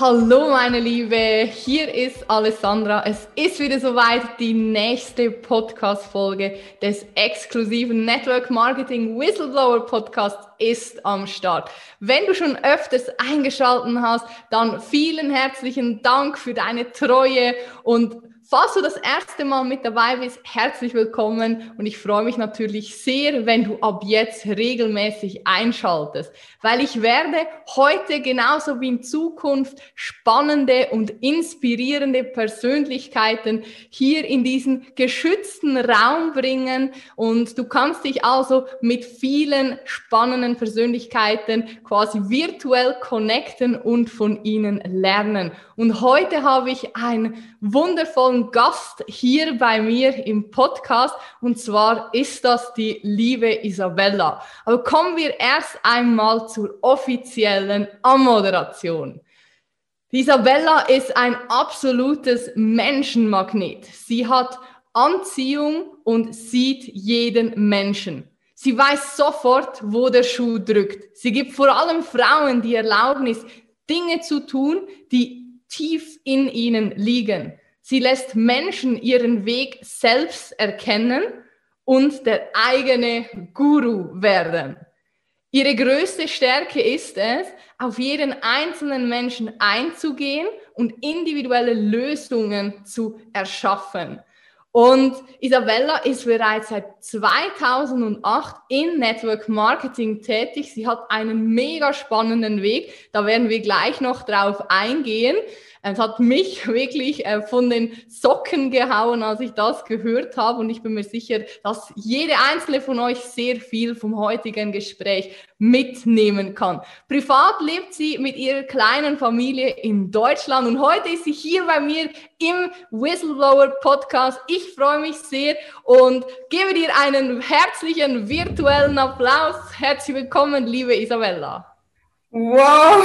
Hallo meine Liebe, hier ist Alessandra. Es ist wieder soweit die nächste Podcast-Folge des exklusiven Network Marketing Whistleblower Podcasts ist am Start. Wenn du schon öfters eingeschalten hast, dann vielen herzlichen Dank für deine Treue und Falls du das erste Mal mit dabei bist, herzlich willkommen. Und ich freue mich natürlich sehr, wenn du ab jetzt regelmäßig einschaltest, weil ich werde heute genauso wie in Zukunft spannende und inspirierende Persönlichkeiten hier in diesen geschützten Raum bringen. Und du kannst dich also mit vielen spannenden Persönlichkeiten quasi virtuell connecten und von ihnen lernen. Und heute habe ich einen wundervollen Gast hier bei mir im Podcast und zwar ist das die liebe Isabella. Aber kommen wir erst einmal zur offiziellen Anmoderation. Die Isabella ist ein absolutes Menschenmagnet. Sie hat Anziehung und sieht jeden Menschen. Sie weiß sofort, wo der Schuh drückt. Sie gibt vor allem Frauen die Erlaubnis, Dinge zu tun, die tief in ihnen liegen. Sie lässt Menschen ihren Weg selbst erkennen und der eigene Guru werden. Ihre größte Stärke ist es, auf jeden einzelnen Menschen einzugehen und individuelle Lösungen zu erschaffen. Und Isabella ist bereits seit 2008 in Network Marketing tätig. Sie hat einen mega spannenden Weg. Da werden wir gleich noch drauf eingehen. Es hat mich wirklich äh, von den Socken gehauen, als ich das gehört habe. Und ich bin mir sicher, dass jede einzelne von euch sehr viel vom heutigen Gespräch mitnehmen kann. Privat lebt sie mit ihrer kleinen Familie in Deutschland und heute ist sie hier bei mir im Whistleblower Podcast. Ich freue mich sehr und gebe dir einen herzlichen virtuellen Applaus. Herzlich willkommen, liebe Isabella. Wow,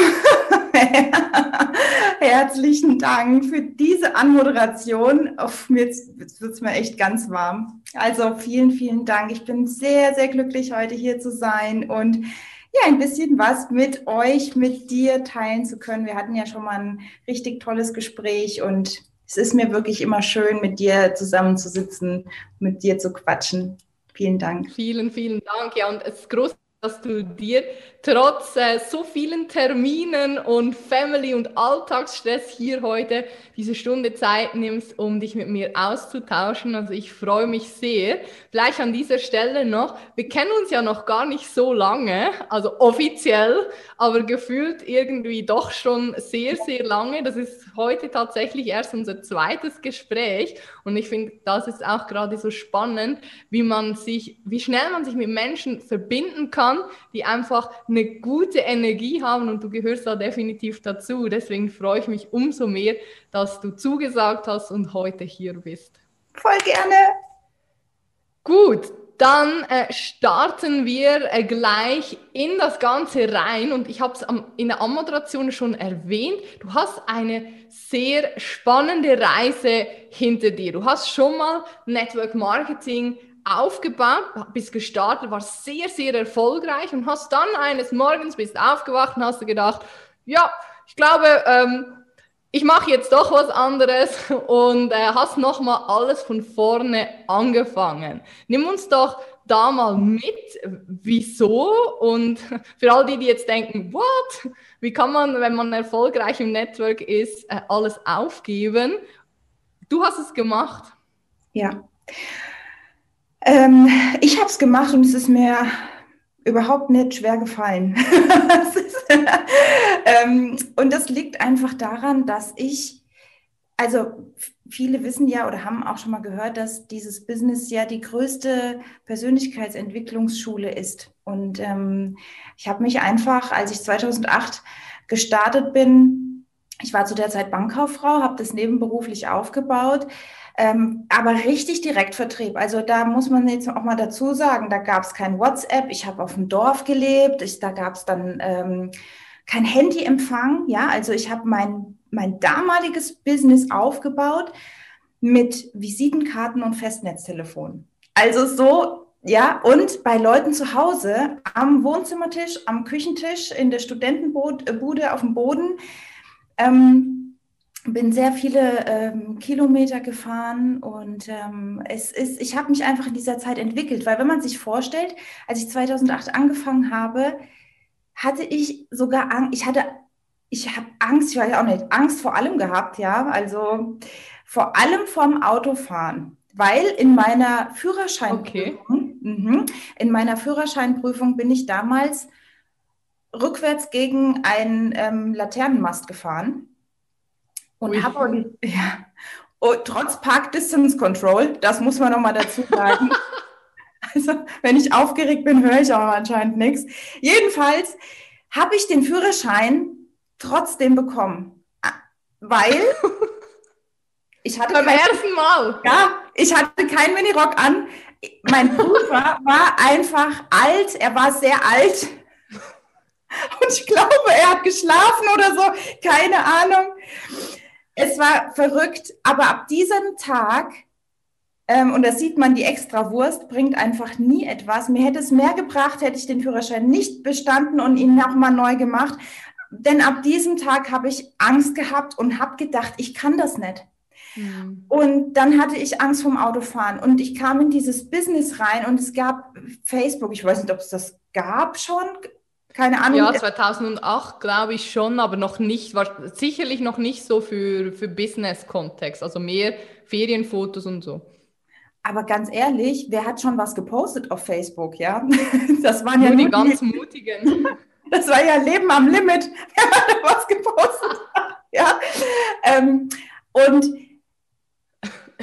herzlichen Dank für diese Anmoderation. Auf mir wird es mir echt ganz warm. Also vielen, vielen Dank. Ich bin sehr, sehr glücklich, heute hier zu sein und ja, ein bisschen was mit euch, mit dir teilen zu können. Wir hatten ja schon mal ein richtig tolles Gespräch und es ist mir wirklich immer schön, mit dir zusammenzusitzen, mit dir zu quatschen. Vielen Dank. Vielen, vielen Dank. Ja, und es ist groß dass du dir trotz äh, so vielen Terminen und Family- und Alltagsstress hier heute diese Stunde Zeit nimmst, um dich mit mir auszutauschen. Also ich freue mich sehr. Gleich an dieser Stelle noch, wir kennen uns ja noch gar nicht so lange, also offiziell, aber gefühlt irgendwie doch schon sehr, sehr lange. Das ist heute tatsächlich erst unser zweites Gespräch und ich finde, das ist auch gerade so spannend, wie man sich, wie schnell man sich mit Menschen verbinden kann, die einfach eine gute Energie haben und du gehörst da definitiv dazu. Deswegen freue ich mich umso mehr, dass du zugesagt hast und heute hier bist. Voll gerne. Gut, dann äh, starten wir äh, gleich in das Ganze rein und ich habe es in der Anmoderation schon erwähnt. Du hast eine sehr spannende Reise hinter dir. Du hast schon mal Network Marketing aufgebaut, bist gestartet, war sehr, sehr erfolgreich und hast dann eines Morgens bist aufgewacht und hast gedacht, ja, ich glaube, ähm, ich mache jetzt doch was anderes und äh, hast nochmal alles von vorne angefangen. Nimm uns doch da mal mit, wieso und für all die, die jetzt denken, what? Wie kann man, wenn man erfolgreich im Network ist, äh, alles aufgeben? Du hast es gemacht. Ja. Ähm, ich habe es gemacht und es ist mir überhaupt nicht schwer gefallen. ähm, und das liegt einfach daran, dass ich, also viele wissen ja oder haben auch schon mal gehört, dass dieses Business ja die größte Persönlichkeitsentwicklungsschule ist. Und ähm, ich habe mich einfach, als ich 2008 gestartet bin, ich war zu der Zeit Bankkauffrau, habe das nebenberuflich aufgebaut, ähm, aber richtig Direktvertrieb. Also da muss man jetzt auch mal dazu sagen, da gab es kein WhatsApp. Ich habe auf dem Dorf gelebt. Ich, da gab es dann ähm, kein Handyempfang. Ja, also ich habe mein, mein damaliges Business aufgebaut mit Visitenkarten und Festnetztelefon. Also so ja, und bei Leuten zu Hause am Wohnzimmertisch, am Küchentisch, in der Studentenbude auf dem Boden Ähm, bin sehr viele ähm, Kilometer gefahren und ähm, es ist, ich habe mich einfach in dieser Zeit entwickelt, weil wenn man sich vorstellt, als ich 2008 angefangen habe, hatte ich sogar Angst, ich hatte, ich habe Angst, ich weiß auch nicht, Angst vor allem gehabt, ja, also vor allem vorm Autofahren, weil in meiner Führerscheinprüfung, okay. mh, in meiner Führerscheinprüfung bin ich damals rückwärts gegen einen ähm, Laternenmast gefahren und habe ja, oh, trotz Park Distance Control, das muss man nochmal dazu sagen. also, wenn ich aufgeregt bin, höre ich aber anscheinend nichts. Jedenfalls habe ich den Führerschein trotzdem bekommen, weil ich hatte beim ersten Mal. Ja, ich hatte keinen Minirock an. Mein Prüfer war einfach alt, er war sehr alt. Und ich glaube, er hat geschlafen oder so, keine Ahnung es war verrückt, aber ab diesem Tag, ähm, und da sieht man, die extra Wurst bringt einfach nie etwas. Mir hätte es mehr gebracht, hätte ich den Führerschein nicht bestanden und ihn nochmal neu gemacht. Denn ab diesem Tag habe ich Angst gehabt und habe gedacht, ich kann das nicht. Mhm. Und dann hatte ich Angst vom Autofahren und ich kam in dieses Business rein und es gab Facebook, ich weiß nicht, ob es das gab schon, keine Ahnung. Ja, 2008 glaube ich schon, aber noch nicht, war sicherlich noch nicht so für, für Business-Kontext, also mehr Ferienfotos und so. Aber ganz ehrlich, wer hat schon was gepostet auf Facebook, ja? Das waren ja nur, die ganz Mutigen. Das war ja Leben am Limit, wer hat was gepostet ja. Ähm, und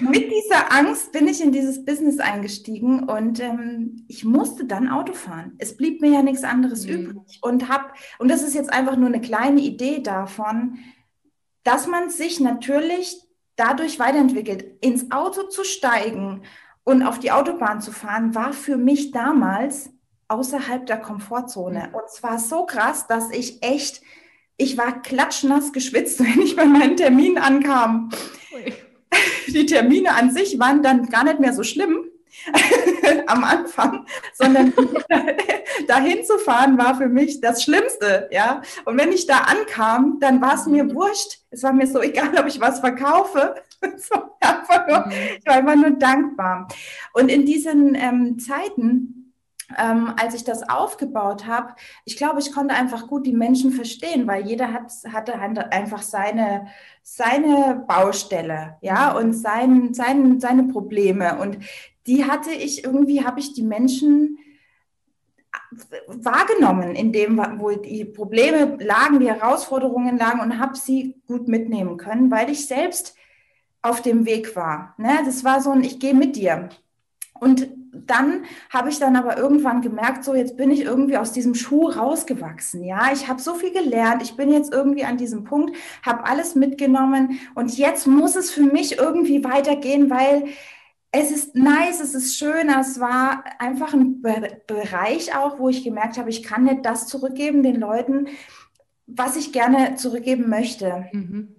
mit dieser Angst bin ich in dieses Business eingestiegen und ähm, ich musste dann Auto fahren. Es blieb mir ja nichts anderes mhm. übrig und hab und das ist jetzt einfach nur eine kleine Idee davon, dass man sich natürlich dadurch weiterentwickelt. Ins Auto zu steigen und auf die Autobahn zu fahren, war für mich damals außerhalb der Komfortzone. Mhm. Und zwar so krass, dass ich echt, ich war klatschnass geschwitzt, wenn ich bei meinen Termin ankam. Die Termine an sich waren dann gar nicht mehr so schlimm am Anfang, sondern dahin zu fahren war für mich das Schlimmste, ja. Und wenn ich da ankam, dann war es mir wurscht. Es war mir so egal, ob ich was verkaufe. mhm. ich war einfach nur dankbar. Und in diesen ähm, Zeiten, ähm, als ich das aufgebaut habe, ich glaube, ich konnte einfach gut die Menschen verstehen, weil jeder hat, hatte einfach seine, seine Baustelle, ja, und sein, sein, seine Probleme. Und die hatte ich irgendwie, habe ich die Menschen wahrgenommen, in dem, wo die Probleme lagen, die Herausforderungen lagen und habe sie gut mitnehmen können, weil ich selbst auf dem Weg war. Ne? Das war so ein, ich gehe mit dir. Und dann habe ich dann aber irgendwann gemerkt, so jetzt bin ich irgendwie aus diesem Schuh rausgewachsen. Ja, ich habe so viel gelernt. Ich bin jetzt irgendwie an diesem Punkt, habe alles mitgenommen und jetzt muss es für mich irgendwie weitergehen, weil es ist nice, es ist schön. Es war einfach ein Be Bereich auch, wo ich gemerkt habe, ich kann nicht das zurückgeben den Leuten, was ich gerne zurückgeben möchte. Mhm.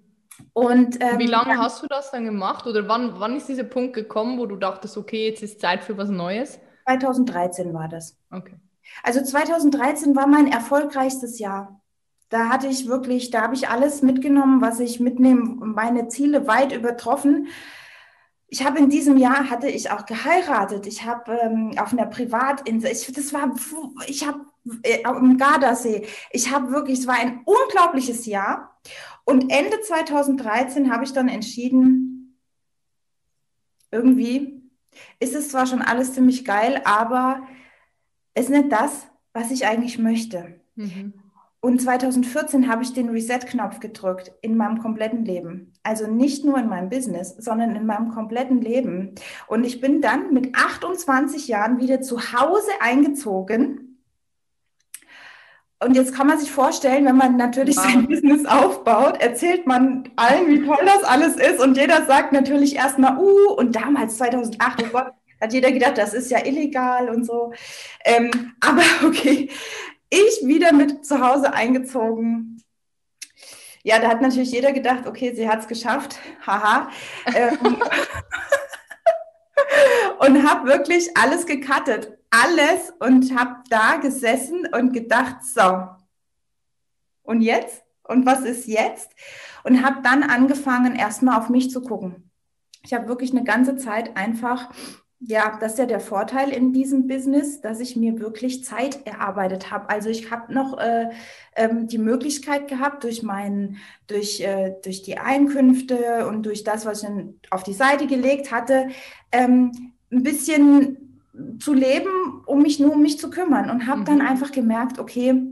Und, ähm, Wie lange hast du das dann gemacht oder wann, wann ist dieser Punkt gekommen, wo du dachtest, okay, jetzt ist Zeit für was Neues? 2013 war das. Okay. Also 2013 war mein erfolgreichstes Jahr. Da hatte ich wirklich, da habe ich alles mitgenommen, was ich mitnehme, meine Ziele weit übertroffen. Ich habe in diesem Jahr hatte ich auch geheiratet. Ich habe ähm, auf einer Privatinsel, ich, das war, ich habe äh, am Gardasee. Ich habe wirklich, es war ein unglaubliches Jahr. Und Ende 2013 habe ich dann entschieden, irgendwie ist es zwar schon alles ziemlich geil, aber es ist nicht das, was ich eigentlich möchte. Mhm. Und 2014 habe ich den Reset-Knopf gedrückt in meinem kompletten Leben. Also nicht nur in meinem Business, sondern in meinem kompletten Leben. Und ich bin dann mit 28 Jahren wieder zu Hause eingezogen und jetzt kann man sich vorstellen, wenn man natürlich wow. sein Business aufbaut, erzählt man allen, wie toll das alles ist. Und jeder sagt natürlich erstmal, uh, und damals 2008, oh Gott, hat jeder gedacht, das ist ja illegal und so. Ähm, aber okay, ich wieder mit zu Hause eingezogen. Ja, da hat natürlich jeder gedacht, okay, sie hat es geschafft. Haha. Ähm, und habe wirklich alles gecuttet alles und habe da gesessen und gedacht, so, und jetzt? Und was ist jetzt? und habe dann angefangen, erstmal auf mich zu gucken. Ich habe wirklich eine ganze Zeit einfach ja, das ist ja der Vorteil in diesem Business, dass ich mir wirklich Zeit erarbeitet habe. Also ich habe noch äh, ähm, die Möglichkeit gehabt, durch meinen, durch, äh, durch die Einkünfte und durch das, was ich auf die Seite gelegt hatte, ähm, ein bisschen zu leben, um mich nur um mich zu kümmern. Und habe mhm. dann einfach gemerkt, okay,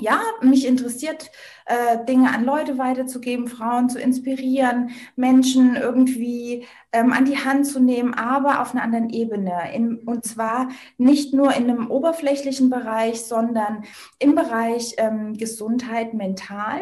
ja, mich interessiert, äh, Dinge an Leute weiterzugeben, Frauen zu inspirieren, Menschen irgendwie ähm, an die Hand zu nehmen, aber auf einer anderen Ebene. In, und zwar nicht nur in einem oberflächlichen Bereich, sondern im Bereich ähm, Gesundheit mental,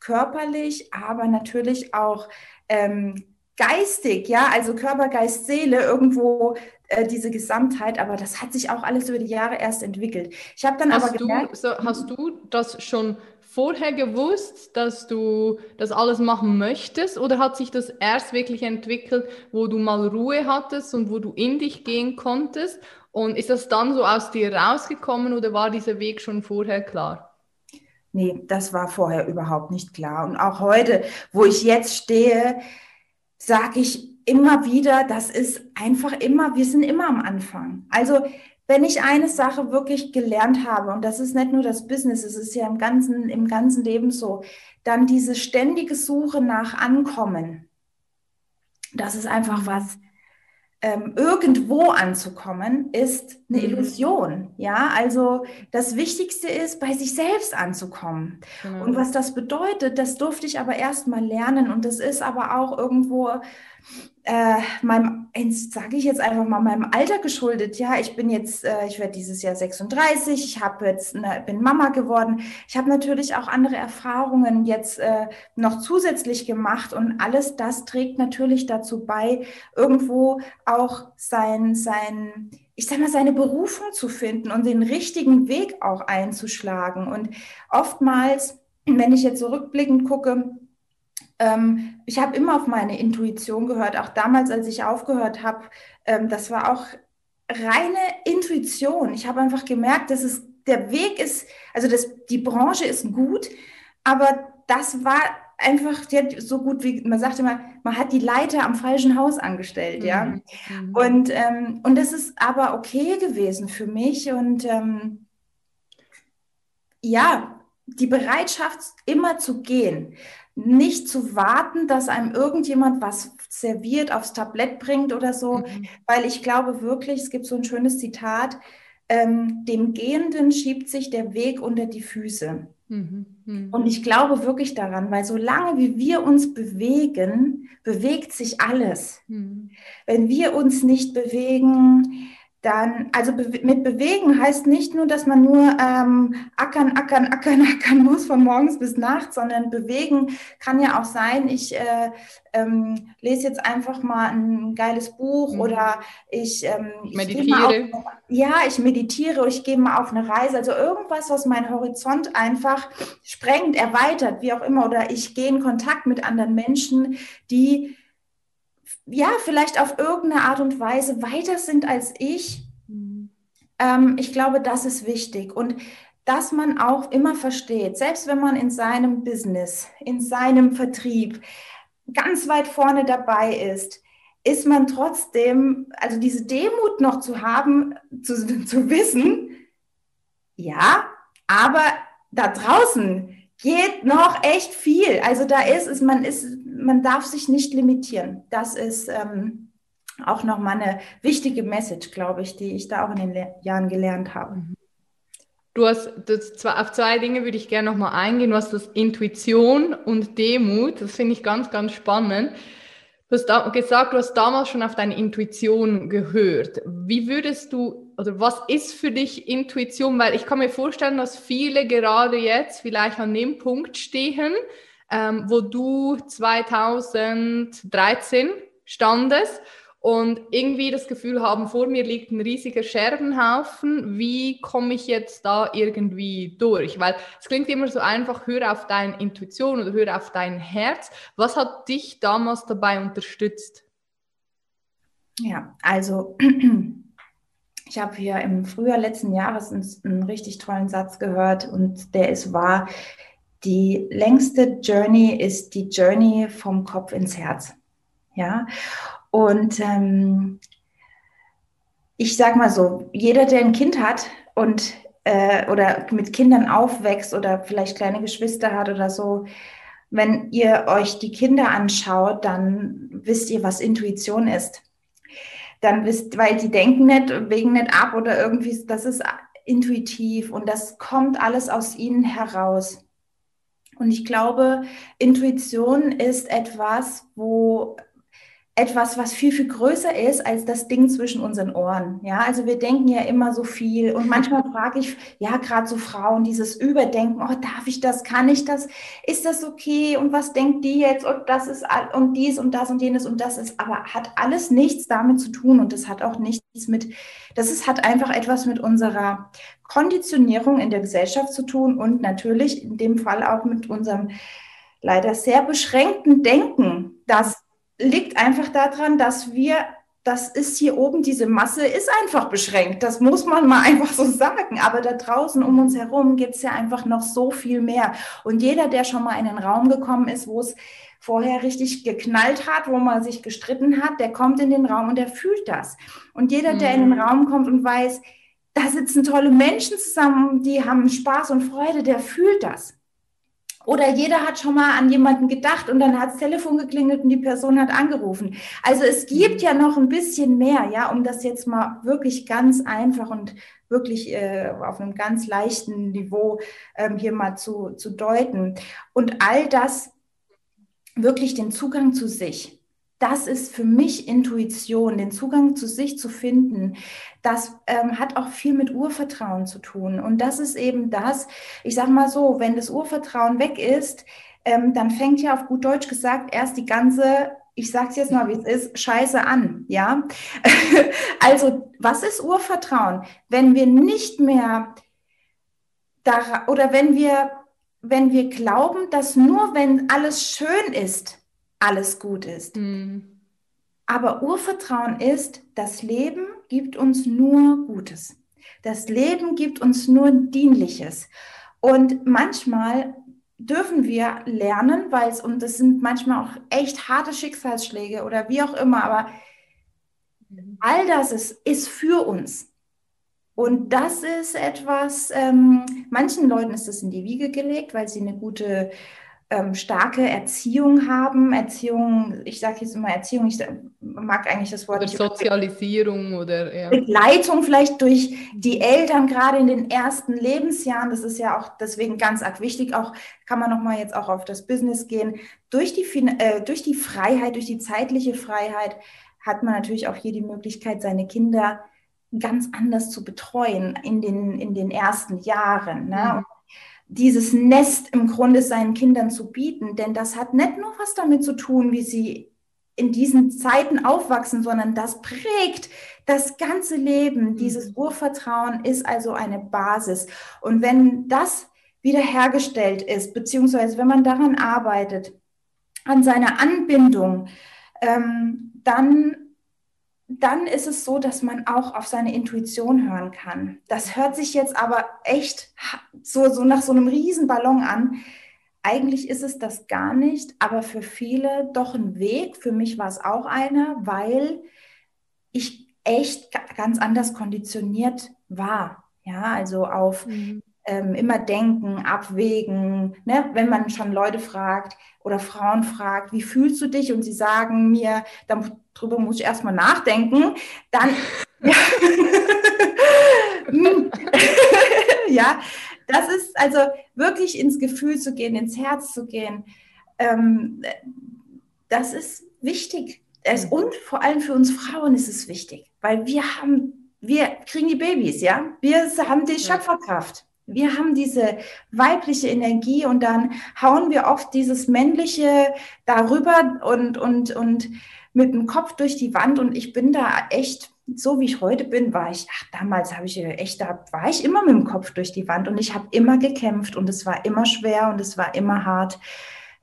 körperlich, aber natürlich auch ähm, geistig, ja, also Körper, Geist, Seele irgendwo äh, diese Gesamtheit, aber das hat sich auch alles über die Jahre erst entwickelt. Ich habe dann hast aber gemerkt, so, hast du das schon vorher gewusst, dass du das alles machen möchtest oder hat sich das erst wirklich entwickelt, wo du mal Ruhe hattest und wo du in dich gehen konntest? Und ist das dann so aus dir rausgekommen oder war dieser Weg schon vorher klar? Nee, das war vorher überhaupt nicht klar. Und auch heute, wo ich jetzt stehe, sage ich immer wieder, das ist einfach immer, wir sind immer am Anfang. Also wenn ich eine Sache wirklich gelernt habe, und das ist nicht nur das Business, es ist ja im ganzen, im ganzen Leben so, dann diese ständige Suche nach Ankommen. Das ist einfach was, ähm, irgendwo anzukommen, ist eine mhm. Illusion. Ja, also das Wichtigste ist, bei sich selbst anzukommen. Mhm. Und was das bedeutet, das durfte ich aber erst mal lernen. Und das ist aber auch irgendwo äh, meinem, sage ich jetzt einfach mal, meinem Alter geschuldet. Ja, ich bin jetzt, äh, ich werde dieses Jahr 36, ich habe jetzt, eine, bin Mama geworden. Ich habe natürlich auch andere Erfahrungen jetzt äh, noch zusätzlich gemacht und alles das trägt natürlich dazu bei, irgendwo auch sein, sein, ich sag mal, seine Berufung zu finden und den richtigen Weg auch einzuschlagen. Und oftmals, wenn ich jetzt zurückblickend gucke, ähm, ich habe immer auf meine Intuition gehört, auch damals, als ich aufgehört habe. Ähm, das war auch reine Intuition. Ich habe einfach gemerkt, dass es der Weg ist, also das, die Branche ist gut, aber das war einfach so gut wie, man sagt immer, man hat die Leiter am falschen Haus angestellt, ja. Mhm. mhm. Und, ähm, und das ist aber okay gewesen für mich und ähm, ja, die Bereitschaft, immer zu gehen nicht zu warten, dass einem irgendjemand was serviert, aufs Tablett bringt oder so, mhm. weil ich glaube wirklich, es gibt so ein schönes Zitat, ähm, dem Gehenden schiebt sich der Weg unter die Füße. Mhm. Mhm. Und ich glaube wirklich daran, weil solange wie wir uns bewegen, bewegt sich alles. Mhm. Wenn wir uns nicht bewegen, dann, also be mit bewegen heißt nicht nur, dass man nur ähm, ackern, ackern, ackern, ackern muss von morgens bis nachts, sondern bewegen kann ja auch sein, ich äh, ähm, lese jetzt einfach mal ein geiles Buch mhm. oder ich, ähm, ich meditiere. Auf, ja, ich meditiere oder ich gehe mal auf eine Reise. Also irgendwas, was meinen Horizont einfach sprengt, erweitert, wie auch immer. Oder ich gehe in Kontakt mit anderen Menschen, die ja, vielleicht auf irgendeine Art und Weise weiter sind als ich. Mhm. Ähm, ich glaube, das ist wichtig. Und dass man auch immer versteht, selbst wenn man in seinem Business, in seinem Vertrieb ganz weit vorne dabei ist, ist man trotzdem, also diese Demut noch zu haben, zu, zu wissen, ja, aber da draußen geht noch echt viel. Also da ist es, man ist, man darf sich nicht limitieren. Das ist ähm, auch nochmal eine wichtige Message, glaube ich, die ich da auch in den Le Jahren gelernt habe. Mhm. Du hast das, auf zwei Dinge würde ich gerne nochmal eingehen. Du hast das Intuition und Demut. Das finde ich ganz, ganz spannend. Du hast da gesagt, du hast damals schon auf deine Intuition gehört. Wie würdest du, oder was ist für dich Intuition? Weil ich kann mir vorstellen, dass viele gerade jetzt vielleicht an dem Punkt stehen, ähm, wo du 2013 standest und irgendwie das Gefühl haben, vor mir liegt ein riesiger Scherbenhaufen, wie komme ich jetzt da irgendwie durch? Weil es klingt immer so einfach, hör auf deine Intuition oder hör auf dein Herz. Was hat dich damals dabei unterstützt? Ja, also ich habe hier im Frühjahr letzten Jahres einen richtig tollen Satz gehört und der ist wahr, die längste Journey ist die Journey vom Kopf ins Herz. Ja, und ähm, ich sag mal so, jeder, der ein Kind hat und äh, oder mit Kindern aufwächst oder vielleicht kleine Geschwister hat oder so, wenn ihr euch die Kinder anschaut, dann wisst ihr, was Intuition ist. Dann wisst, weil die denken nicht, wegen nicht ab oder irgendwie, das ist intuitiv und das kommt alles aus ihnen heraus. Und ich glaube, Intuition ist etwas, wo etwas, was viel, viel größer ist als das Ding zwischen unseren Ohren. Ja, also wir denken ja immer so viel. Und manchmal frage ich, ja, gerade so Frauen, dieses Überdenken, oh, darf ich das, kann ich das, ist das okay? Und was denkt die jetzt? Und das ist und dies und das und jenes. Und das ist, aber hat alles nichts damit zu tun. Und das hat auch nichts mit, das ist, hat einfach etwas mit unserer Konditionierung in der Gesellschaft zu tun und natürlich in dem Fall auch mit unserem leider sehr beschränkten Denken, dass liegt einfach daran, dass wir, das ist hier oben, diese Masse ist einfach beschränkt. Das muss man mal einfach so sagen. Aber da draußen um uns herum gibt es ja einfach noch so viel mehr. Und jeder, der schon mal in einen Raum gekommen ist, wo es vorher richtig geknallt hat, wo man sich gestritten hat, der kommt in den Raum und der fühlt das. Und jeder, der in den mhm. Raum kommt und weiß, da sitzen tolle Menschen zusammen, die haben Spaß und Freude, der fühlt das. Oder jeder hat schon mal an jemanden gedacht und dann hat das Telefon geklingelt und die Person hat angerufen. Also es gibt ja noch ein bisschen mehr, ja, um das jetzt mal wirklich ganz einfach und wirklich äh, auf einem ganz leichten Niveau ähm, hier mal zu, zu deuten. Und all das wirklich den Zugang zu sich das ist für mich Intuition, den Zugang zu sich zu finden. Das ähm, hat auch viel mit Urvertrauen zu tun. Und das ist eben das, ich sage mal so, wenn das Urvertrauen weg ist, ähm, dann fängt ja auf gut Deutsch gesagt erst die ganze ich sage es jetzt mal, wie es ist, scheiße an, ja. also, was ist Urvertrauen? Wenn wir nicht mehr da oder wenn wir wenn wir glauben, dass nur wenn alles schön ist, alles gut ist. Mhm. Aber Urvertrauen ist, das Leben gibt uns nur Gutes. Das Leben gibt uns nur Dienliches. Und manchmal dürfen wir lernen, weil es, und das sind manchmal auch echt harte Schicksalsschläge oder wie auch immer, aber mhm. all das ist, ist für uns. Und das ist etwas, ähm, manchen Leuten ist das in die Wiege gelegt, weil sie eine gute ähm, starke Erziehung haben. Erziehung, ich sage jetzt immer Erziehung, ich mag eigentlich das Wort. Oder Sozialisierung oder ja. Begleitung vielleicht durch die Eltern, gerade in den ersten Lebensjahren. Das ist ja auch deswegen ganz arg wichtig. Auch kann man nochmal jetzt auch auf das Business gehen. Durch die, äh, durch die Freiheit, durch die zeitliche Freiheit hat man natürlich auch hier die Möglichkeit, seine Kinder ganz anders zu betreuen in den, in den ersten Jahren. Ne? Mhm dieses Nest im Grunde seinen Kindern zu bieten. Denn das hat nicht nur was damit zu tun, wie sie in diesen Zeiten aufwachsen, sondern das prägt das ganze Leben. Mhm. Dieses Urvertrauen ist also eine Basis. Und wenn das wiederhergestellt ist, beziehungsweise wenn man daran arbeitet, an seiner Anbindung, ähm, dann dann ist es so, dass man auch auf seine Intuition hören kann. Das hört sich jetzt aber echt so, so nach so einem Riesenballon an. Eigentlich ist es das gar nicht, aber für viele doch ein Weg. Für mich war es auch einer, weil ich echt ganz anders konditioniert war. Ja, also auf mhm ähm, immer denken, abwägen. Ne? Wenn man schon Leute fragt oder Frauen fragt, wie fühlst du dich? Und sie sagen mir, darüber muss ich erstmal nachdenken, dann. ja, das ist also wirklich ins Gefühl zu gehen, ins Herz zu gehen. Ähm, das ist wichtig. Es, und vor allem für uns Frauen ist es wichtig, weil wir haben, wir kriegen die Babys, ja. Wir haben die Schöpferkraft. Wir haben diese weibliche Energie und dann hauen wir oft dieses männliche darüber und, und, und mit dem Kopf durch die Wand. Und ich bin da echt, so wie ich heute bin, war ich, ach, damals habe ich echt, da war ich immer mit dem Kopf durch die Wand und ich habe immer gekämpft und es war immer schwer und es war immer hart.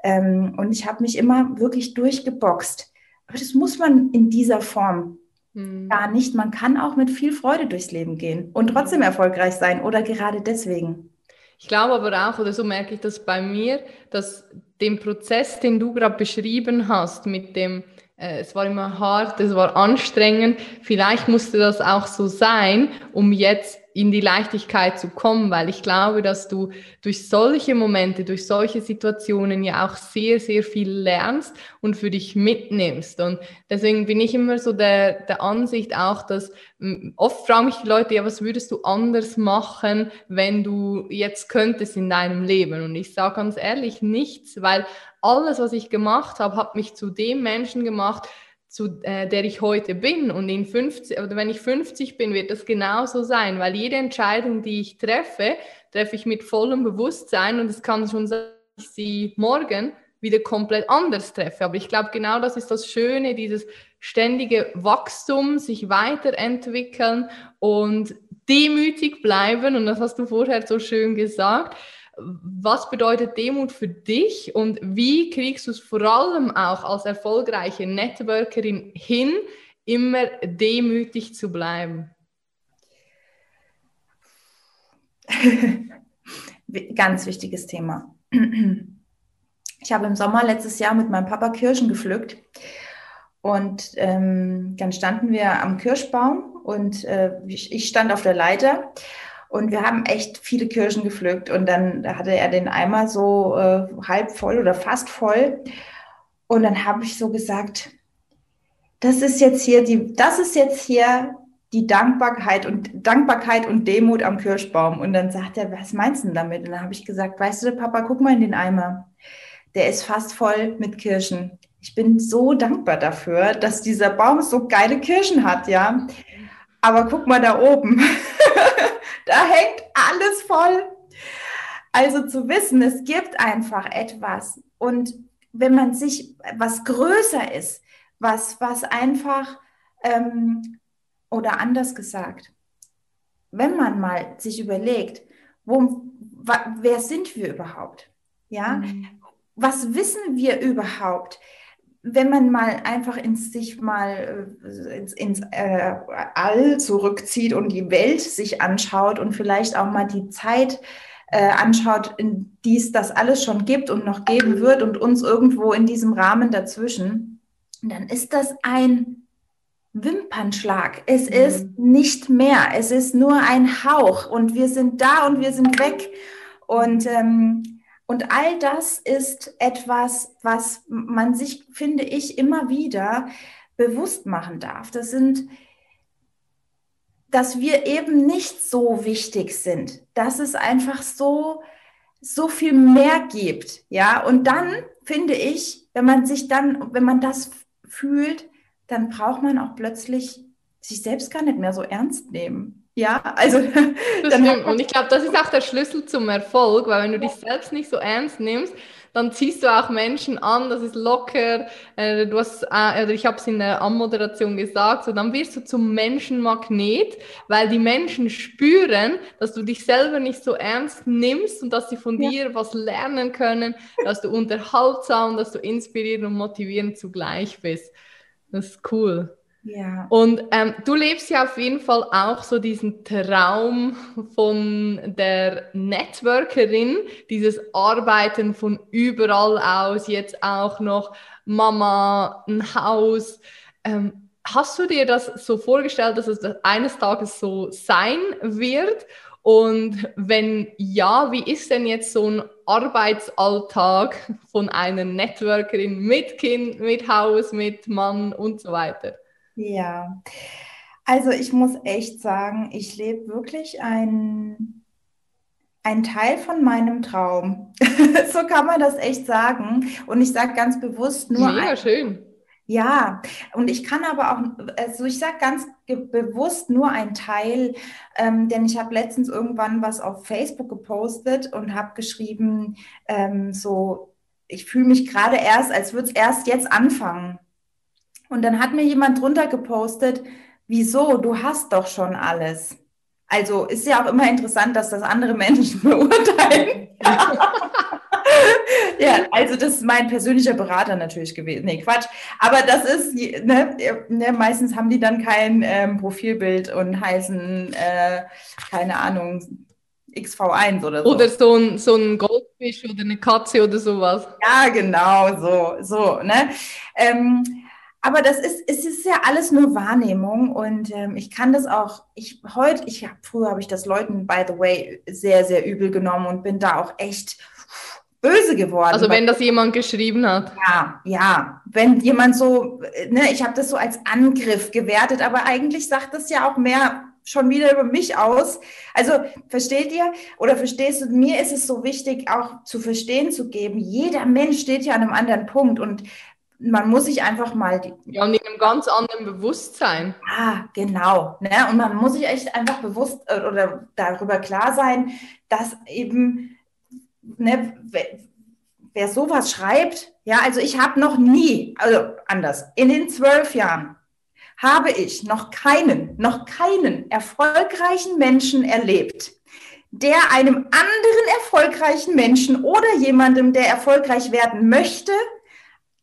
Ähm, und ich habe mich immer wirklich durchgeboxt. Aber das muss man in dieser Form hm. Gar nicht. Man kann auch mit viel Freude durchs Leben gehen und trotzdem erfolgreich sein oder gerade deswegen. Ich glaube aber auch, oder so merke ich das bei mir, dass den Prozess, den du gerade beschrieben hast, mit dem, äh, es war immer hart, es war anstrengend, vielleicht musste das auch so sein, um jetzt in die Leichtigkeit zu kommen, weil ich glaube, dass du durch solche Momente, durch solche Situationen ja auch sehr, sehr viel lernst und für dich mitnimmst. Und deswegen bin ich immer so der, der Ansicht auch, dass hm, oft fragen mich die Leute, ja, was würdest du anders machen, wenn du jetzt könntest in deinem Leben? Und ich sage ganz ehrlich, nichts, weil alles, was ich gemacht habe, hat mich zu dem Menschen gemacht, zu äh, der ich heute bin. Und in 50, oder wenn ich 50 bin, wird das genauso sein, weil jede Entscheidung, die ich treffe, treffe ich mit vollem Bewusstsein und es kann schon sein, dass ich sie morgen wieder komplett anders treffe. Aber ich glaube, genau das ist das Schöne, dieses ständige Wachstum, sich weiterentwickeln und demütig bleiben. Und das hast du vorher so schön gesagt was bedeutet Demut für dich und wie kriegst du es vor allem auch als erfolgreiche Networkerin hin, immer demütig zu bleiben? Ganz wichtiges Thema. Ich habe im Sommer letztes Jahr mit meinem Papa Kirschen gepflückt und ähm, dann standen wir am Kirschbaum und äh, ich stand auf der Leiter und wir haben echt viele Kirschen gepflückt. Und dann hatte er den Eimer so äh, halb voll oder fast voll. Und dann habe ich so gesagt, das ist jetzt hier die, das ist jetzt hier die Dankbarkeit und Dankbarkeit und Demut am Kirschbaum. Und dann sagt er, was meinst du damit? Und dann habe ich gesagt, weißt du, Papa, guck mal in den Eimer. Der ist fast voll mit Kirschen. Ich bin so dankbar dafür, dass dieser Baum so geile Kirschen hat, ja. Aber guck mal da oben. da hängt alles voll. Also zu wissen, es gibt einfach etwas. Und wenn man sich was größer ist, was, was einfach, ähm, oder anders gesagt, wenn man mal sich überlegt, wo, wer sind wir überhaupt? Ja, mhm. was wissen wir überhaupt? Wenn man mal einfach ins sich mal äh, ins, ins äh, All zurückzieht und die Welt sich anschaut und vielleicht auch mal die Zeit äh, anschaut, in die es das alles schon gibt und noch geben wird und uns irgendwo in diesem Rahmen dazwischen, dann ist das ein Wimpernschlag. Es mhm. ist nicht mehr. Es ist nur ein Hauch und wir sind da und wir sind weg. Und ähm, und all das ist etwas, was man sich, finde ich, immer wieder bewusst machen darf. Das sind, dass wir eben nicht so wichtig sind, dass es einfach so, so viel mehr gibt. Ja, und dann finde ich, wenn man sich dann, wenn man das fühlt, dann braucht man auch plötzlich sich selbst gar nicht mehr so ernst nehmen. Ja, also. Stimmt. Und ich glaube, das ist auch der Schlüssel zum Erfolg, weil wenn du dich selbst nicht so ernst nimmst, dann ziehst du auch Menschen an, das ist locker. Äh, du hast, äh, ich habe es in der Anmoderation gesagt, so dann wirst du zum Menschenmagnet, weil die Menschen spüren, dass du dich selber nicht so ernst nimmst und dass sie von ja. dir was lernen können, dass du unterhaltsam, dass du inspirierend und motivierend zugleich bist. Das ist cool. Ja. Und ähm, du lebst ja auf jeden Fall auch so diesen Traum von der Networkerin, dieses Arbeiten von überall aus, jetzt auch noch Mama, ein Haus. Ähm, hast du dir das so vorgestellt, dass es eines Tages so sein wird? Und wenn ja, wie ist denn jetzt so ein Arbeitsalltag von einer Networkerin mit Kind, mit Haus, mit Mann und so weiter? Ja, also ich muss echt sagen, ich lebe wirklich ein, ein Teil von meinem Traum. so kann man das echt sagen. Und ich sage ganz bewusst nur. Mega ein, schön. Ja, und ich kann aber auch, also ich sage ganz bewusst nur ein Teil, ähm, denn ich habe letztens irgendwann was auf Facebook gepostet und habe geschrieben, ähm, so, ich fühle mich gerade erst, als würde es erst jetzt anfangen. Und dann hat mir jemand drunter gepostet, wieso, du hast doch schon alles. Also ist ja auch immer interessant, dass das andere Menschen beurteilen. ja, also das ist mein persönlicher Berater natürlich gewesen. Nee, Quatsch. Aber das ist, ne, ne meistens haben die dann kein ähm, Profilbild und heißen, äh, keine Ahnung, XV1 oder so. Oder so ein, so ein Goldfisch oder eine Katze oder sowas. Ja, genau, so, so, ne? Ähm, aber das ist, es ist ja alles nur Wahrnehmung und ähm, ich kann das auch, ich heute, ich habe früher habe ich das Leuten, by the way, sehr, sehr übel genommen und bin da auch echt böse geworden. Also wenn das jemand geschrieben hat. Ja, ja. Wenn jemand so, ne, ich habe das so als Angriff gewertet, aber eigentlich sagt das ja auch mehr schon wieder über mich aus. Also versteht ihr oder verstehst du, mir ist es so wichtig, auch zu verstehen zu geben, jeder Mensch steht ja an einem anderen Punkt und man muss sich einfach mal. Ja, und in einem ganz anderen Bewusstsein. Ah, genau. Ne? Und man muss sich echt einfach bewusst äh, oder darüber klar sein, dass eben, ne, wer, wer sowas schreibt, ja, also ich habe noch nie, also anders, in den zwölf Jahren habe ich noch keinen, noch keinen erfolgreichen Menschen erlebt, der einem anderen erfolgreichen Menschen oder jemandem, der erfolgreich werden möchte,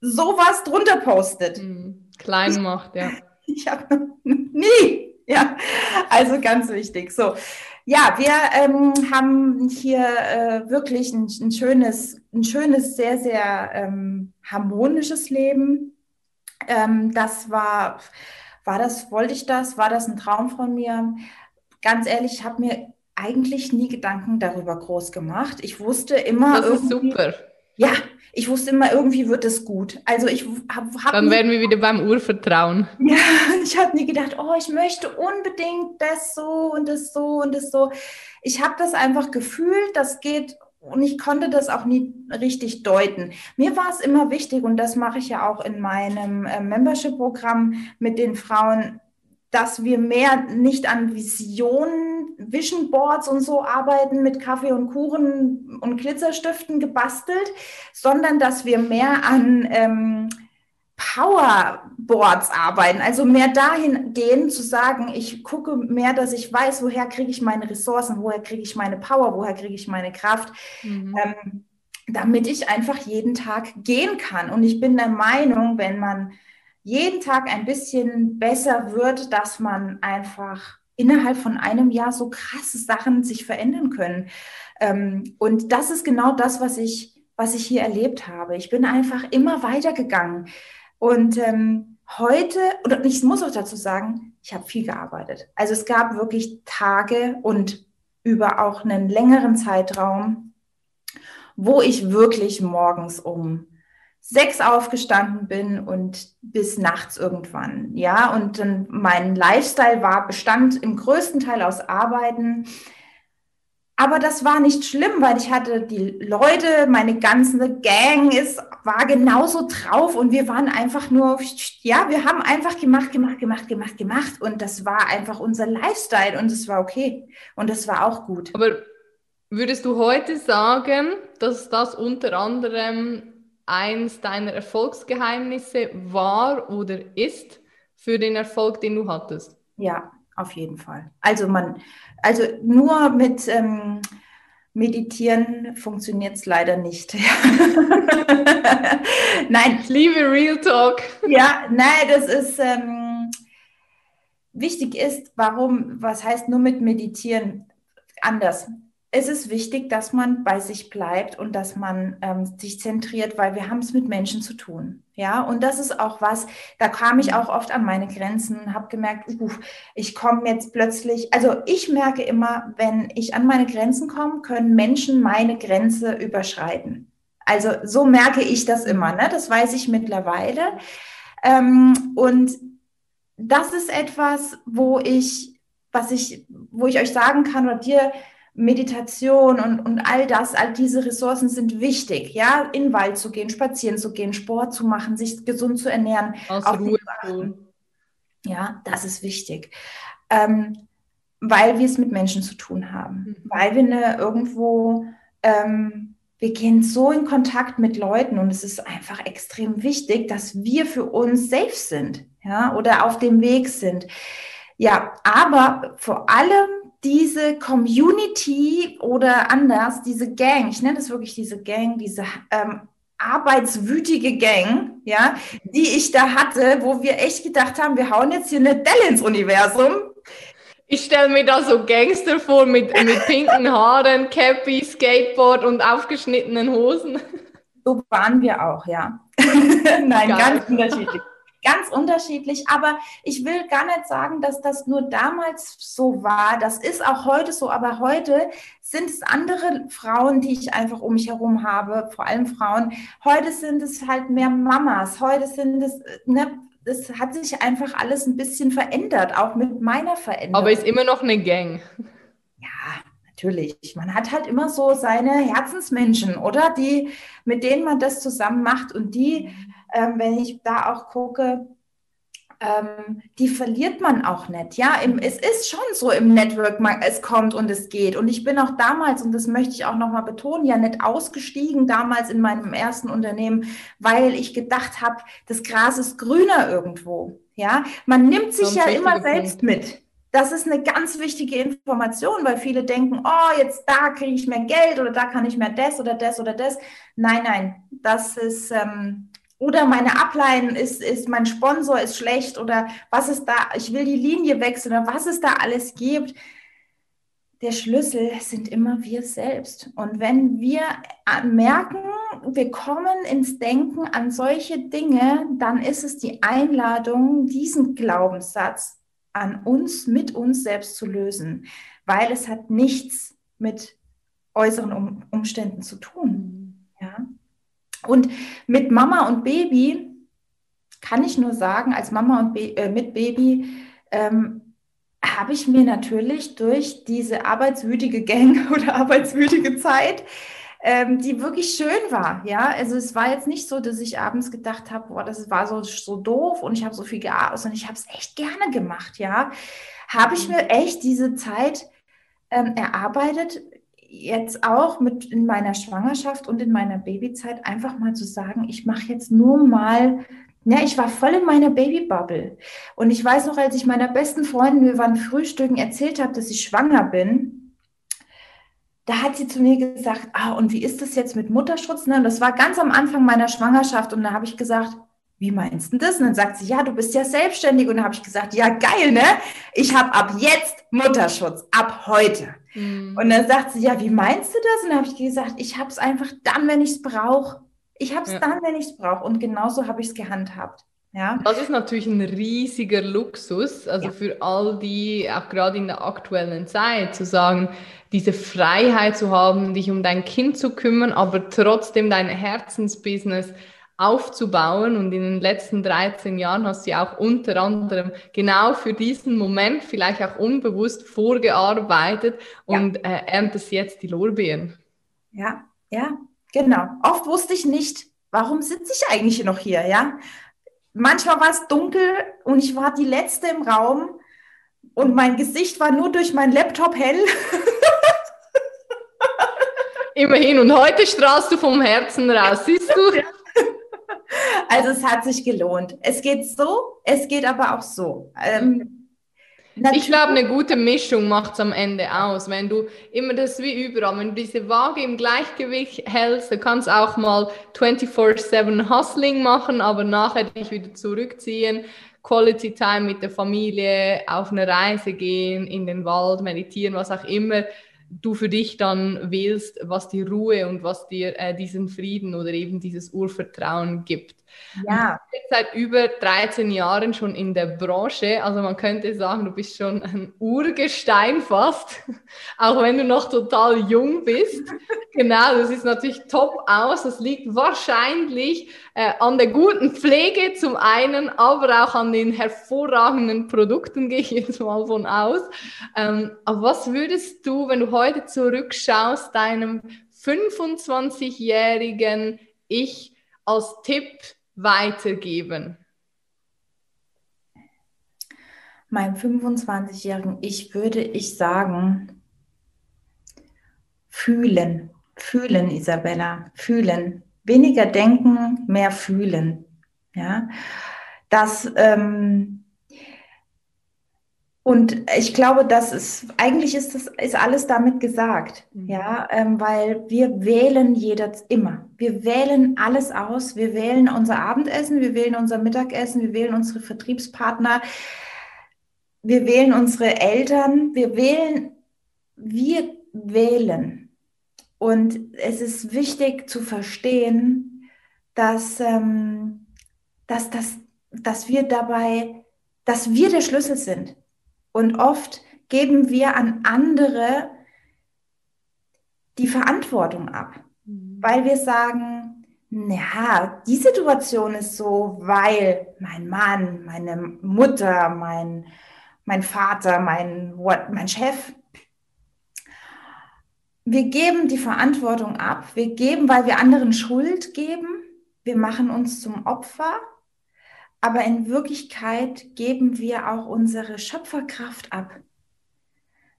sowas drunter postet. Hm, klein macht, ja. Ich habe nie. Ja, also ganz wichtig. So, ja, wir ähm, haben hier äh, wirklich ein, ein, schönes, ein schönes, sehr, sehr ähm, harmonisches Leben. Ähm, das war, war das, wollte ich das? War das ein Traum von mir? Ganz ehrlich, ich habe mir eigentlich nie Gedanken darüber groß gemacht. Ich wusste immer. Das ist super. Ja, ich wusste immer, irgendwie wird es gut. Also ich habe. Hab Dann werden wir wieder beim Urvertrauen. Ja, ich habe nie gedacht, oh, ich möchte unbedingt das so und das so und das so. Ich habe das einfach gefühlt, das geht und ich konnte das auch nie richtig deuten. Mir war es immer wichtig, und das mache ich ja auch in meinem äh, Membership-Programm mit den Frauen, dass wir mehr nicht an Visionen, Vision Boards und so arbeiten mit Kaffee und Kuchen und Glitzerstiften gebastelt, sondern dass wir mehr an ähm, Powerboards arbeiten, also mehr dahin gehen zu sagen, ich gucke mehr, dass ich weiß, woher kriege ich meine Ressourcen, woher kriege ich meine Power, woher kriege ich meine Kraft, mhm. ähm, damit ich einfach jeden Tag gehen kann. Und ich bin der Meinung, wenn man jeden Tag ein bisschen besser wird, dass man einfach innerhalb von einem Jahr so krasse Sachen sich verändern können. Ähm, und das ist genau das, was ich, was ich hier erlebt habe. Ich bin einfach immer weitergegangen. Und ähm, heute, und ich muss auch dazu sagen, ich habe viel gearbeitet. Also es gab wirklich Tage und über auch einen längeren Zeitraum, wo ich wirklich morgens um sechs aufgestanden bin und bis nachts irgendwann. Ja, und dann mein Lifestyle war, bestand im größten Teil aus Arbeiten. Aber das war nicht schlimm, weil ich hatte die Leute, meine ganze Gang ist, war genauso drauf und wir waren einfach nur, ja, wir haben einfach gemacht, gemacht, gemacht, gemacht, gemacht und das war einfach unser Lifestyle und es war okay und es war auch gut. Aber würdest du heute sagen, dass das unter anderem eins deiner Erfolgsgeheimnisse war oder ist für den Erfolg, den du hattest? Ja, auf jeden Fall. Also man, also nur mit ähm, Meditieren funktioniert es leider nicht. nein. Ich liebe Real Talk. Ja, nein, das ist ähm, wichtig ist, warum, was heißt nur mit Meditieren anders? Es ist wichtig, dass man bei sich bleibt und dass man ähm, sich zentriert, weil wir haben es mit Menschen zu tun. Ja, und das ist auch was, da kam ich auch oft an meine Grenzen, habe gemerkt, uh, ich komme jetzt plötzlich, also ich merke immer, wenn ich an meine Grenzen komme, können Menschen meine Grenze überschreiten. Also so merke ich das immer, ne? das weiß ich mittlerweile. Ähm, und das ist etwas, wo ich, was ich, wo ich euch sagen kann oder dir Meditation und, und all das, all diese Ressourcen sind wichtig, ja, in den Wald zu gehen, spazieren zu gehen, Sport zu machen, sich gesund zu ernähren. Aus Ruhe tun. Ja, das ist wichtig. Ähm, weil wir es mit Menschen zu tun haben, mhm. weil wir ne, irgendwo, ähm, wir gehen so in Kontakt mit Leuten und es ist einfach extrem wichtig, dass wir für uns safe sind, ja, oder auf dem Weg sind. Ja, aber vor allem diese Community oder anders, diese Gang, ich nenne das wirklich diese Gang, diese ähm, arbeitswütige Gang, ja, die ich da hatte, wo wir echt gedacht haben, wir hauen jetzt hier eine Delle ins Universum. Ich stelle mir da so Gangster vor mit, mit pinken Haaren, Cappy, Skateboard und aufgeschnittenen Hosen. So waren wir auch, ja. Nein, Geil. ganz unterschiedlich. Ganz unterschiedlich, aber ich will gar nicht sagen, dass das nur damals so war. Das ist auch heute so, aber heute sind es andere Frauen, die ich einfach um mich herum habe, vor allem Frauen. Heute sind es halt mehr Mamas. Heute sind es, ne, es hat sich einfach alles ein bisschen verändert, auch mit meiner Veränderung. Aber ist immer noch eine Gang. Natürlich. Man hat halt immer so seine Herzensmenschen, oder? Die, mit denen man das zusammen macht und die ähm, wenn ich da auch gucke, ähm, die verliert man auch nicht. Ja, Im, es ist schon so im Network, man, es kommt und es geht. Und ich bin auch damals, und das möchte ich auch nochmal betonen, ja nicht ausgestiegen damals in meinem ersten Unternehmen, weil ich gedacht habe, das Gras ist grüner irgendwo. Ja, man nimmt sich ja immer selbst Punkt. mit. Das ist eine ganz wichtige Information, weil viele denken, oh, jetzt da kriege ich mehr Geld oder da kann ich mehr das oder das oder das. Nein, nein, das ist, ähm, oder meine Ableiten ist, ist, mein Sponsor ist schlecht oder was ist da, ich will die Linie wechseln oder was es da alles gibt. Der Schlüssel sind immer wir selbst. Und wenn wir merken, wir kommen ins Denken an solche Dinge, dann ist es die Einladung, diesen Glaubenssatz an uns, mit uns selbst zu lösen, weil es hat nichts mit äußeren Umständen zu tun. Ja. Und mit Mama und Baby kann ich nur sagen, als Mama und Be äh, mit Baby ähm, habe ich mir natürlich durch diese arbeitswütige Gang oder arbeitswütige Zeit, ähm, die wirklich schön war, ja, also es war jetzt nicht so, dass ich abends gedacht habe, boah, das war so, so doof und ich habe so viel gearbeitet, sondern ich habe es echt gerne gemacht, ja, habe ich mir echt diese Zeit ähm, erarbeitet, jetzt auch mit in meiner Schwangerschaft und in meiner Babyzeit einfach mal zu sagen, ich mache jetzt nur mal ja, ich war voll in meiner Babybubble. Und ich weiß noch, als ich meiner besten Freundin, wir waren frühstücken, erzählt habe, dass ich schwanger bin, da hat sie zu mir gesagt, ah, und wie ist das jetzt mit Mutterschutz? Ne? Und das war ganz am Anfang meiner Schwangerschaft. Und da habe ich gesagt, wie meinst du das? Und dann sagt sie, ja, du bist ja selbstständig. Und dann habe ich gesagt, ja, geil, ne? Ich habe ab jetzt Mutterschutz, ab heute. Mhm. Und dann sagt sie, ja, wie meinst du das? Und dann habe ich gesagt, ich habe es einfach dann, wenn ich es brauche. Ich habe es ja. dann, wenn ich es brauche. Und genauso habe ich es gehandhabt. Ja. Das ist natürlich ein riesiger Luxus, also ja. für all die, auch gerade in der aktuellen Zeit, zu sagen, diese Freiheit zu haben, dich um dein Kind zu kümmern, aber trotzdem dein Herzensbusiness aufzubauen. Und in den letzten 13 Jahren hast du auch unter anderem genau für diesen Moment vielleicht auch unbewusst vorgearbeitet und ja. äh, erntest jetzt die Lorbeeren. Ja, ja, genau. Oft wusste ich nicht, warum sitze ich eigentlich noch hier, ja? Manchmal war es dunkel und ich war die Letzte im Raum und mein Gesicht war nur durch meinen Laptop hell. Immerhin, und heute strahlst du vom Herzen raus, siehst du? Also es hat sich gelohnt. Es geht so, es geht aber auch so. Ähm, ich glaube, eine gute Mischung macht es am Ende aus. Wenn du immer das wie überall, wenn du diese Waage im Gleichgewicht hältst, dann kannst du auch mal 24-7 Hustling machen, aber nachher dich wieder zurückziehen. Quality Time mit der Familie, auf eine Reise gehen, in den Wald, meditieren, was auch immer du für dich dann wählst, was die Ruhe und was dir äh, diesen Frieden oder eben dieses Urvertrauen gibt. Ja. Du bist seit über 13 Jahren schon in der Branche, also man könnte sagen, du bist schon ein Urgestein fast, auch wenn du noch total jung bist. genau, das ist natürlich top aus. Das liegt wahrscheinlich äh, an der guten Pflege zum einen, aber auch an den hervorragenden Produkten, gehe ich jetzt mal von aus. Ähm, aber was würdest du, wenn du heute zurückschaust, deinem 25-jährigen Ich als Tipp weitergeben? Meinem 25-jährigen Ich würde ich sagen, fühlen, fühlen, Isabella, fühlen. Weniger denken, mehr fühlen. Ja, das ähm, und ich glaube, das ist, eigentlich ist das, ist alles damit gesagt. Mhm. Ja, ähm, weil wir wählen jeder immer. Wir wählen alles aus. Wir wählen unser Abendessen, wir wählen unser Mittagessen, wir wählen unsere Vertriebspartner. wir wählen unsere Eltern, wir wählen, wir wählen. Und es ist wichtig zu verstehen, dass, ähm, dass, dass, dass wir dabei, dass wir der Schlüssel sind. Und oft geben wir an andere die Verantwortung ab, mhm. weil wir sagen, ja, die Situation ist so, weil mein Mann, meine Mutter, mein, mein Vater, mein, mein Chef. Wir geben die Verantwortung ab. Wir geben, weil wir anderen Schuld geben. Wir machen uns zum Opfer. Aber in Wirklichkeit geben wir auch unsere Schöpferkraft ab.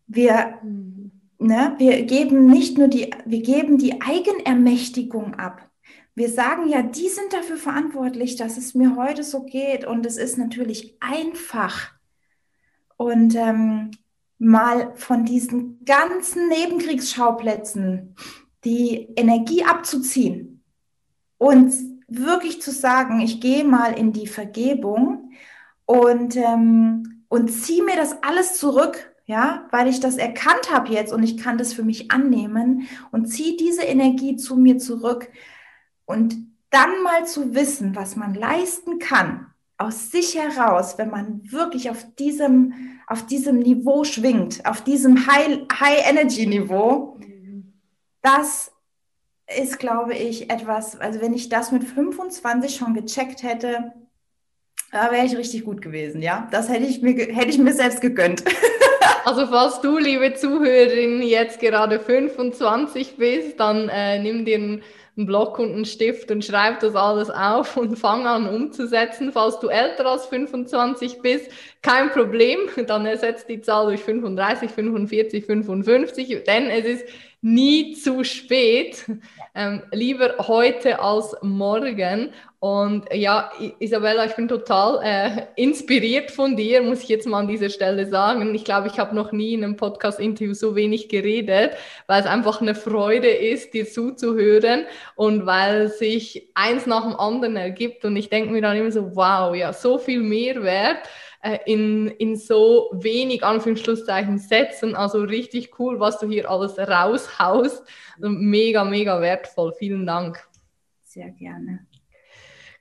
Wir, mhm. ne, wir geben nicht nur die, wir geben die Eigenermächtigung ab. Wir sagen ja, die sind dafür verantwortlich, dass es mir heute so geht. Und es ist natürlich einfach. Und ähm, mal von diesen ganzen Nebenkriegsschauplätzen die Energie abzuziehen und wirklich zu sagen, ich gehe mal in die Vergebung und, ähm, und ziehe mir das alles zurück, ja, weil ich das erkannt habe jetzt und ich kann das für mich annehmen und ziehe diese Energie zu mir zurück. Und dann mal zu wissen, was man leisten kann, aus sich heraus, wenn man wirklich auf diesem, auf diesem Niveau schwingt, auf diesem High-Energy-Niveau, das ist, glaube ich, etwas, also wenn ich das mit 25 schon gecheckt hätte, da wäre ich richtig gut gewesen, ja. Das hätte ich mir, hätte ich mir selbst gegönnt. Also falls du, liebe Zuhörerin, jetzt gerade 25 bist, dann äh, nimm dir einen einen Block und einen Stift und schreib das alles auf und fang an umzusetzen. Falls du älter als 25 bist, kein Problem, dann ersetzt die Zahl durch 35, 45, 55, denn es ist nie zu spät, ähm, lieber heute als morgen. Und ja, Isabella, ich bin total äh, inspiriert von dir, muss ich jetzt mal an dieser Stelle sagen. Ich glaube, ich habe noch nie in einem Podcast-Interview so wenig geredet, weil es einfach eine Freude ist, dir zuzuhören und weil sich eins nach dem anderen ergibt. Und ich denke mir dann immer so, wow, ja, so viel Mehrwert äh, in, in so wenig Anführungsschlusszeichen Sätzen. Also richtig cool, was du hier alles raushaust. Mega, mega wertvoll. Vielen Dank. Sehr gerne.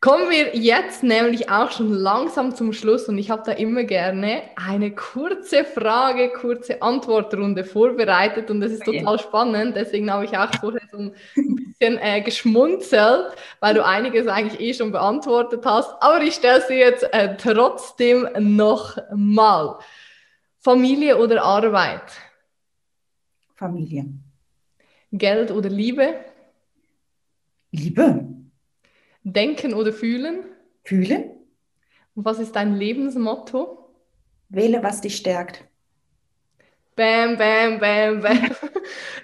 Kommen wir jetzt nämlich auch schon langsam zum Schluss und ich habe da immer gerne eine kurze Frage, kurze Antwortrunde vorbereitet und das ist total spannend. Deswegen habe ich auch vorher so ein bisschen äh, geschmunzelt, weil du einiges eigentlich eh schon beantwortet hast. Aber ich stelle sie jetzt äh, trotzdem noch mal. Familie oder Arbeit? Familie. Geld oder Liebe? Liebe. Denken oder fühlen? Fühlen. Und was ist dein Lebensmotto? Wähle, was dich stärkt. Bam, bam, bam, bam.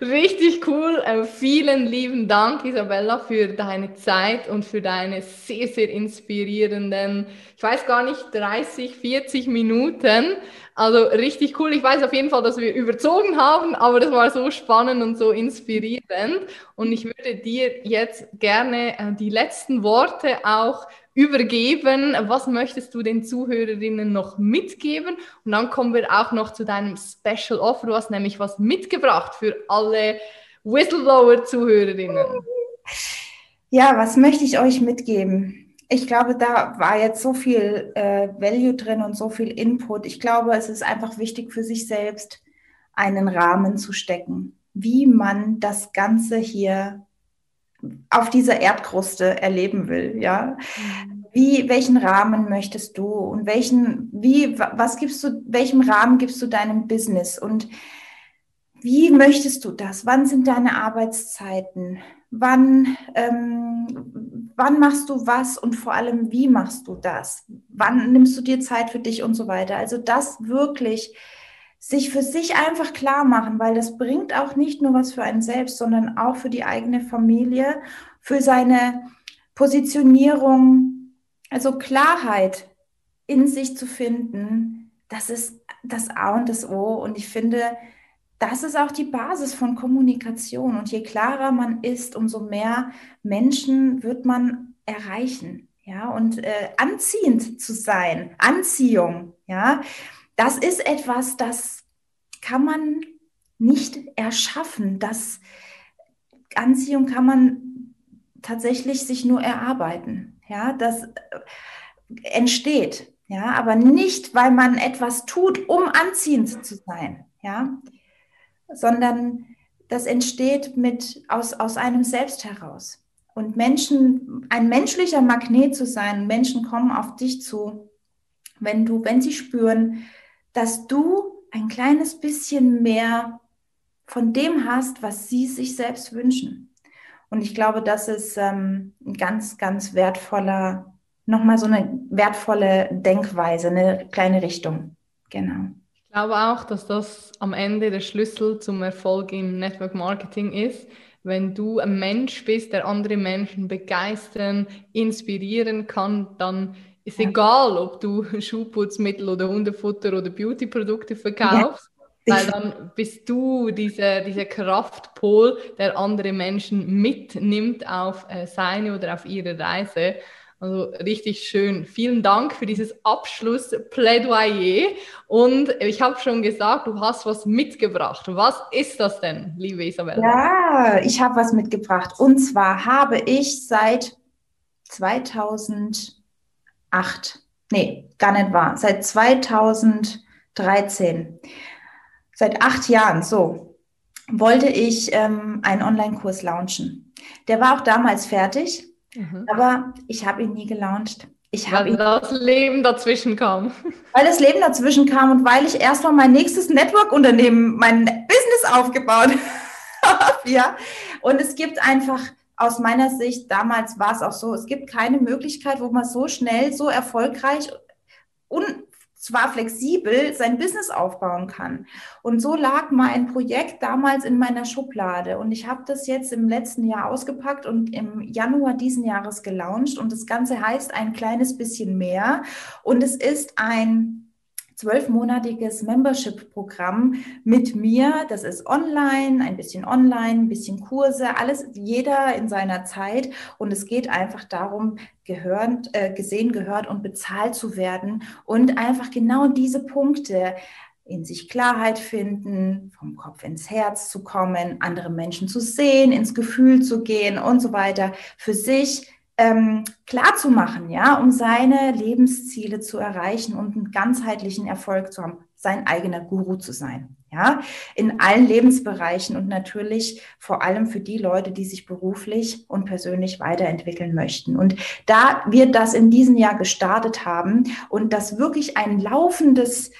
Richtig cool. Äh, vielen lieben Dank, Isabella, für deine Zeit und für deine sehr, sehr inspirierenden, ich weiß gar nicht, 30, 40 Minuten. Also richtig cool. Ich weiß auf jeden Fall, dass wir überzogen haben, aber das war so spannend und so inspirierend. Und ich würde dir jetzt gerne äh, die letzten Worte auch übergeben. Was möchtest du den Zuhörerinnen noch mitgeben? Und dann kommen wir auch noch zu deinem Special Offer. Du hast nämlich was mitgebracht für alle Whistleblower-Zuhörerinnen. Ja, was möchte ich euch mitgeben? ich glaube, da war jetzt so viel äh, Value drin und so viel Input. Ich glaube, es ist einfach wichtig für sich selbst, einen Rahmen zu stecken, wie man das Ganze hier auf dieser Erdkruste erleben will, ja. Wie, welchen Rahmen möchtest du und welchen, wie, was gibst du, welchem Rahmen gibst du deinem Business und wie möchtest du das? Wann sind deine Arbeitszeiten? Wann, ähm, wann machst du was und vor allem, wie machst du das? Wann nimmst du dir Zeit für dich und so weiter? Also das wirklich sich für sich einfach klar machen, weil das bringt auch nicht nur was für einen selbst, sondern auch für die eigene Familie, für seine Positionierung, also Klarheit in sich zu finden, das ist das A und das O. Und ich finde, das ist auch die Basis von Kommunikation. Und je klarer man ist, umso mehr Menschen wird man erreichen. Ja, und äh, anziehend zu sein, Anziehung, ja, das ist etwas, das kann man nicht erschaffen. Das Anziehung kann man tatsächlich sich nur erarbeiten. Ja, das äh, entsteht. Ja, aber nicht, weil man etwas tut, um anziehend zu sein. Ja, sondern das entsteht mit, aus, aus einem selbst heraus. Und Menschen, ein menschlicher Magnet zu sein, Menschen kommen auf dich zu, wenn du, wenn sie spüren, dass du ein kleines bisschen mehr von dem hast, was sie sich selbst wünschen. Und ich glaube, das ist ähm, ein ganz, ganz wertvoller, nochmal so eine wertvolle Denkweise, eine kleine Richtung. Genau. Ich glaube auch, dass das am Ende der Schlüssel zum Erfolg im Network Marketing ist. Wenn du ein Mensch bist, der andere Menschen begeistern, inspirieren kann, dann ist ja. egal, ob du Schuhputzmittel oder Hundefutter oder Beautyprodukte verkaufst. Ja. Weil dann bist du dieser, dieser Kraftpol, der andere Menschen mitnimmt auf äh, seine oder auf ihre Reise. Also richtig schön. Vielen Dank für dieses Abschlussplädoyer. Und ich habe schon gesagt, du hast was mitgebracht. Was ist das denn, liebe Isabella? Ja, ich habe was mitgebracht. Und zwar habe ich seit 2008, nee, gar nicht wahr, seit 2013 seit acht Jahren, so, wollte ich ähm, einen Online-Kurs launchen. Der war auch damals fertig, mhm. aber ich habe ihn nie gelauncht. Ich weil ihn, das Leben dazwischen kam. Weil das Leben dazwischen kam und weil ich erstmal mein nächstes Network-Unternehmen, mein Business aufgebaut habe. ja. Und es gibt einfach aus meiner Sicht, damals war es auch so, es gibt keine Möglichkeit, wo man so schnell, so erfolgreich und zwar flexibel sein Business aufbauen kann. Und so lag mein Projekt damals in meiner Schublade. Und ich habe das jetzt im letzten Jahr ausgepackt und im Januar diesen Jahres gelauncht. Und das Ganze heißt ein kleines bisschen mehr. Und es ist ein zwölfmonatiges Membership-Programm mit mir. Das ist online, ein bisschen online, ein bisschen Kurse, alles jeder in seiner Zeit. Und es geht einfach darum, gehört, äh, gesehen, gehört und bezahlt zu werden und einfach genau diese Punkte in sich Klarheit finden, vom Kopf ins Herz zu kommen, andere Menschen zu sehen, ins Gefühl zu gehen und so weiter, für sich ähm, klar zu machen, ja, um seine Lebensziele zu erreichen und einen ganzheitlichen Erfolg zu haben, sein eigener Guru zu sein, ja, in allen Lebensbereichen und natürlich vor allem für die Leute, die sich beruflich und persönlich weiterentwickeln möchten. Und da wir das in diesem Jahr gestartet haben und das wirklich ein laufendes,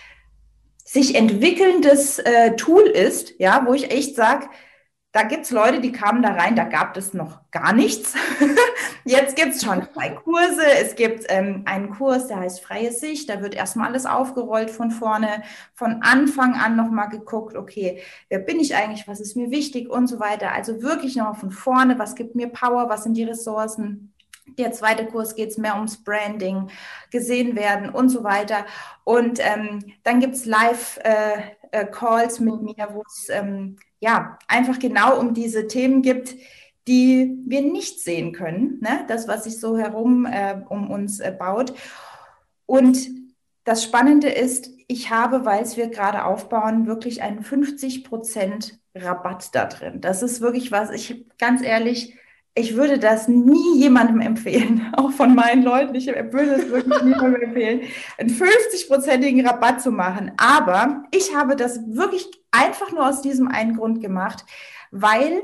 sich entwickelndes äh, Tool ist, ja, wo ich echt sage, da gibt's Leute, die kamen da rein, da gab es noch gar nichts. Jetzt gibt's schon zwei Kurse. Es gibt ähm, einen Kurs, der heißt Freie Sicht. Da wird erstmal alles aufgerollt von vorne, von Anfang an nochmal geguckt, okay, wer bin ich eigentlich, was ist mir wichtig und so weiter. Also wirklich nochmal von vorne, was gibt mir Power, was sind die Ressourcen. Der zweite Kurs geht es mehr ums Branding, gesehen werden und so weiter. Und ähm, dann gibt's Live-Calls äh, äh, mit mir, wo es ähm, ja, einfach genau um diese Themen gibt, die wir nicht sehen können. Ne? Das, was sich so herum äh, um uns äh, baut. Und das Spannende ist, ich habe, weil es wir gerade aufbauen, wirklich einen 50 Prozent Rabatt da drin. Das ist wirklich was, ich ganz ehrlich, ich würde das nie jemandem empfehlen, auch von meinen Leuten. Ich würde es wirklich niemandem empfehlen, einen 50-prozentigen Rabatt zu machen. Aber ich habe das wirklich einfach nur aus diesem einen Grund gemacht, weil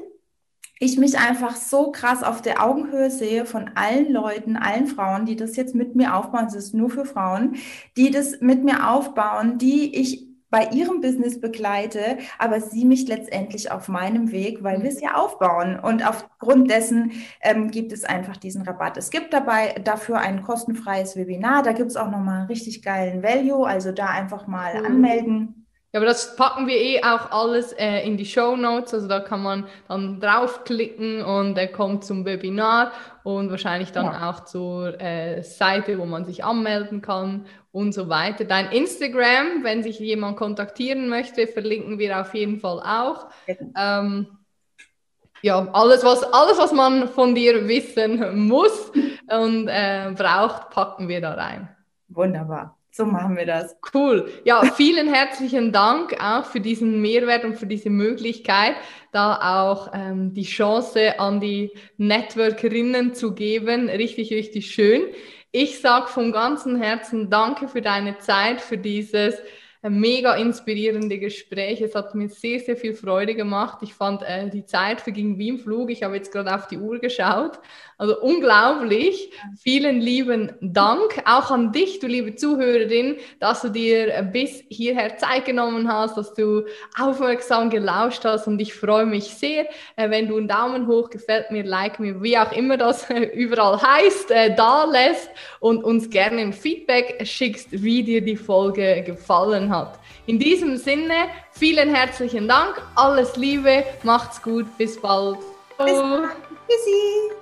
ich mich einfach so krass auf der Augenhöhe sehe von allen Leuten, allen Frauen, die das jetzt mit mir aufbauen. Es ist nur für Frauen, die das mit mir aufbauen, die ich bei ihrem Business begleite, aber sie mich letztendlich auf meinem Weg, weil wir es ja aufbauen. Und aufgrund dessen ähm, gibt es einfach diesen Rabatt. Es gibt dabei dafür ein kostenfreies Webinar. Da gibt es auch nochmal einen richtig geilen Value. Also da einfach mal mhm. anmelden. Ja, aber das packen wir eh auch alles äh, in die Show Notes. Also da kann man dann draufklicken und er kommt zum Webinar und wahrscheinlich dann ja. auch zur äh, Seite, wo man sich anmelden kann und so weiter. Dein Instagram, wenn sich jemand kontaktieren möchte, verlinken wir auf jeden Fall auch. Ähm, ja, alles was, alles, was man von dir wissen muss und äh, braucht, packen wir da rein. Wunderbar. So machen wir das. Cool. Ja, vielen herzlichen Dank auch für diesen Mehrwert und für diese Möglichkeit, da auch ähm, die Chance an die Networkerinnen zu geben. Richtig, richtig schön. Ich sage von ganzem Herzen Danke für deine Zeit, für dieses mega inspirierende Gespräch. Es hat mir sehr, sehr viel Freude gemacht. Ich fand, äh, die Zeit verging wie im Flug. Ich habe jetzt gerade auf die Uhr geschaut. Also unglaublich. Vielen lieben Dank auch an dich, du liebe Zuhörerin, dass du dir äh, bis hierher Zeit genommen hast, dass du aufmerksam gelauscht hast und ich freue mich sehr, äh, wenn du einen Daumen hoch, gefällt mir, like mir, wie auch immer das äh, überall heißt, da lässt und uns gerne ein Feedback schickst, wie dir die Folge gefallen hat. In diesem Sinne, vielen herzlichen Dank, alles Liebe, macht's gut, bis bald. Bis bald. Tschüssi.